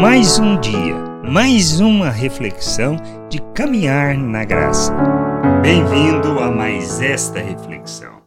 Mais um dia, mais uma reflexão de caminhar na graça. Bem-vindo a mais esta reflexão.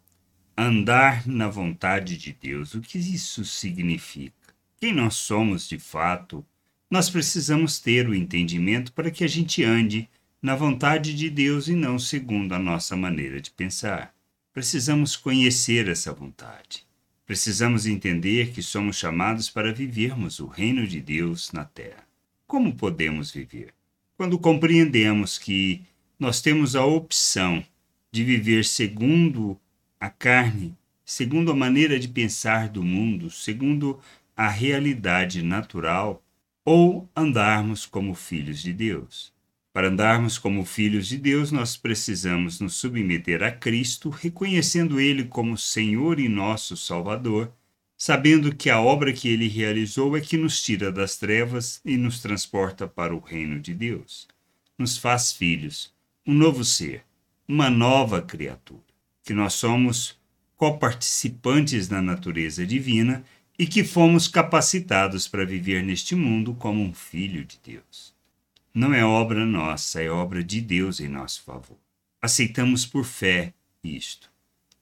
Andar na vontade de Deus. O que isso significa? Quem nós somos de fato? Nós precisamos ter o entendimento para que a gente ande na vontade de Deus e não segundo a nossa maneira de pensar. Precisamos conhecer essa vontade. Precisamos entender que somos chamados para vivermos o reino de Deus na terra. Como podemos viver? Quando compreendemos que nós temos a opção de viver segundo a carne, segundo a maneira de pensar do mundo, segundo a realidade natural, ou andarmos como filhos de Deus. Para andarmos como filhos de Deus, nós precisamos nos submeter a Cristo, reconhecendo Ele como Senhor e nosso Salvador, sabendo que a obra que Ele realizou é que nos tira das trevas e nos transporta para o reino de Deus. Nos faz filhos, um novo ser, uma nova criatura, que nós somos coparticipantes da natureza divina e que fomos capacitados para viver neste mundo como um filho de Deus. Não é obra nossa, é obra de Deus em nosso favor. Aceitamos por fé isto.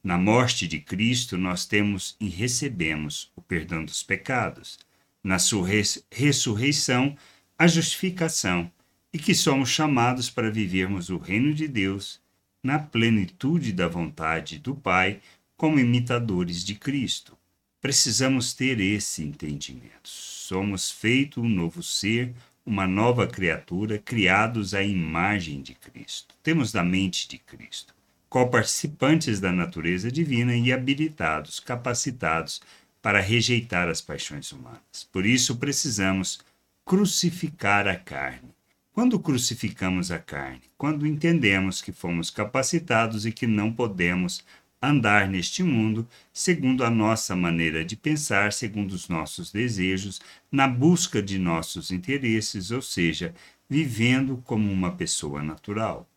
Na morte de Cristo, nós temos e recebemos o perdão dos pecados. Na sua ressurreição, a justificação, e que somos chamados para vivermos o reino de Deus na plenitude da vontade do Pai, como imitadores de Cristo. Precisamos ter esse entendimento. Somos feito um novo ser, uma nova criatura, criados à imagem de Cristo. Temos da mente de Cristo, co-participantes da natureza divina e habilitados, capacitados para rejeitar as paixões humanas. Por isso precisamos crucificar a carne. Quando crucificamos a carne? Quando entendemos que fomos capacitados e que não podemos andar neste mundo segundo a nossa maneira de pensar, segundo os nossos desejos, na busca de nossos interesses, ou seja, vivendo como uma pessoa natural.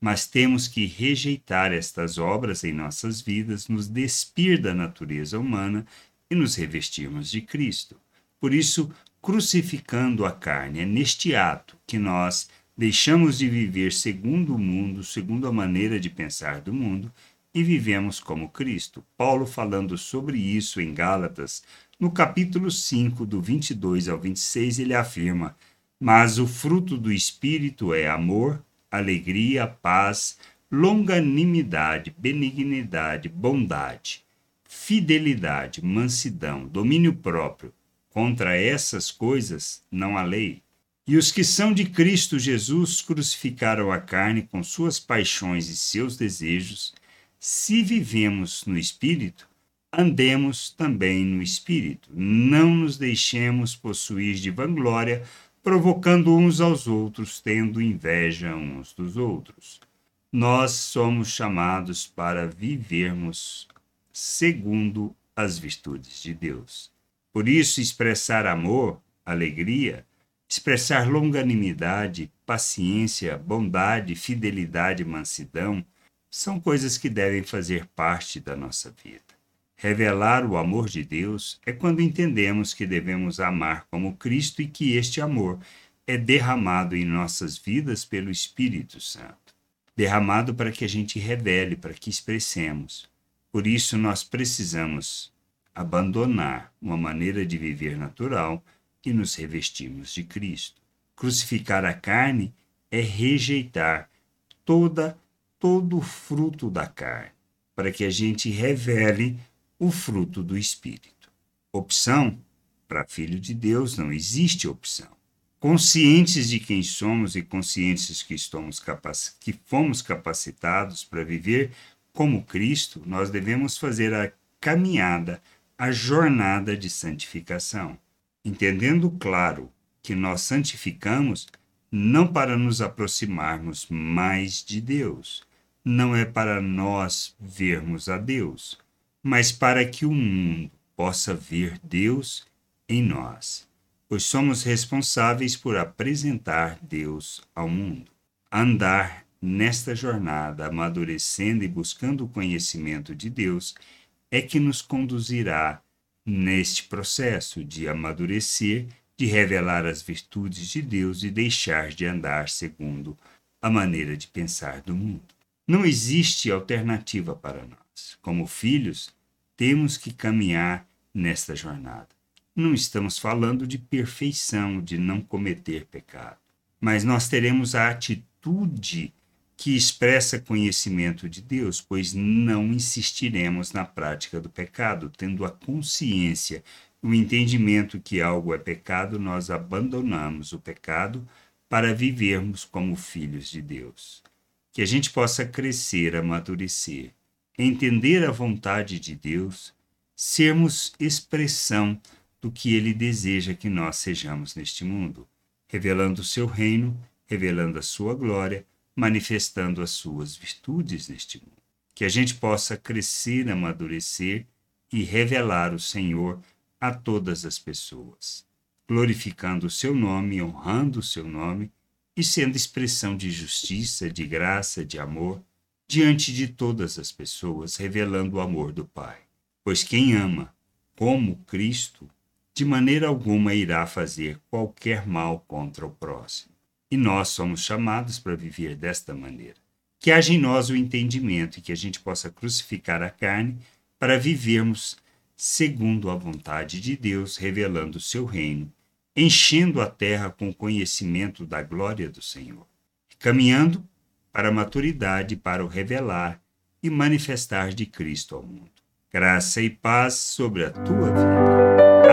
Mas temos que rejeitar estas obras em nossas vidas, nos despir da natureza humana e nos revestirmos de Cristo. Por isso, crucificando a carne, é neste ato que nós deixamos de viver segundo o mundo, segundo a maneira de pensar do mundo e vivemos como Cristo. Paulo, falando sobre isso em Gálatas, no capítulo 5, do 22 ao 26, ele afirma: Mas o fruto do Espírito é amor, alegria, paz, longanimidade, benignidade, bondade, fidelidade, mansidão, domínio próprio. Contra essas coisas não há lei. E os que são de Cristo Jesus crucificaram a carne com suas paixões e seus desejos se vivemos no Espírito, andemos também no Espírito. Não nos deixemos possuir de vanglória, provocando uns aos outros, tendo inveja uns dos outros. Nós somos chamados para vivermos segundo as virtudes de Deus. Por isso, expressar amor, alegria, expressar longanimidade, paciência, bondade, fidelidade, mansidão, são coisas que devem fazer parte da nossa vida. Revelar o amor de Deus é quando entendemos que devemos amar como Cristo e que este amor é derramado em nossas vidas pelo Espírito Santo. Derramado para que a gente revele, para que expressemos. Por isso, nós precisamos abandonar uma maneira de viver natural e nos revestirmos de Cristo. Crucificar a carne é rejeitar toda todo o fruto da carne, para que a gente revele o fruto do Espírito. Opção? Para filho de Deus não existe opção. Conscientes de quem somos e conscientes que, estamos que fomos capacitados para viver como Cristo, nós devemos fazer a caminhada, a jornada de santificação, entendendo claro que nós santificamos não para nos aproximarmos mais de Deus, não é para nós vermos a Deus, mas para que o mundo possa ver Deus em nós, pois somos responsáveis por apresentar Deus ao mundo. Andar nesta jornada, amadurecendo e buscando o conhecimento de Deus, é que nos conduzirá neste processo de amadurecer de revelar as virtudes de Deus e deixar de andar segundo a maneira de pensar do mundo. Não existe alternativa para nós. Como filhos, temos que caminhar nesta jornada. Não estamos falando de perfeição, de não cometer pecado, mas nós teremos a atitude que expressa conhecimento de Deus, pois não insistiremos na prática do pecado, tendo a consciência o entendimento que algo é pecado, nós abandonamos o pecado para vivermos como filhos de Deus. Que a gente possa crescer, amadurecer, entender a vontade de Deus, sermos expressão do que Ele deseja que nós sejamos neste mundo, revelando o seu reino, revelando a sua glória, manifestando as suas virtudes neste mundo. Que a gente possa crescer, amadurecer e revelar o Senhor a todas as pessoas, glorificando o seu nome, honrando o seu nome e sendo expressão de justiça, de graça, de amor diante de todas as pessoas, revelando o amor do Pai. Pois quem ama, como Cristo, de maneira alguma irá fazer qualquer mal contra o próximo. E nós somos chamados para viver desta maneira. Que haja em nós o entendimento e que a gente possa crucificar a carne para vivermos segundo a vontade de Deus, revelando o seu reino, enchendo a terra com o conhecimento da glória do Senhor, caminhando para a maturidade para o revelar e manifestar de Cristo ao mundo. Graça e paz sobre a tua vida.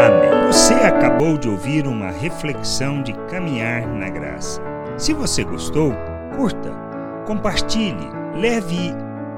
Amém. Você acabou de ouvir uma reflexão de caminhar na graça. Se você gostou, curta, compartilhe, leve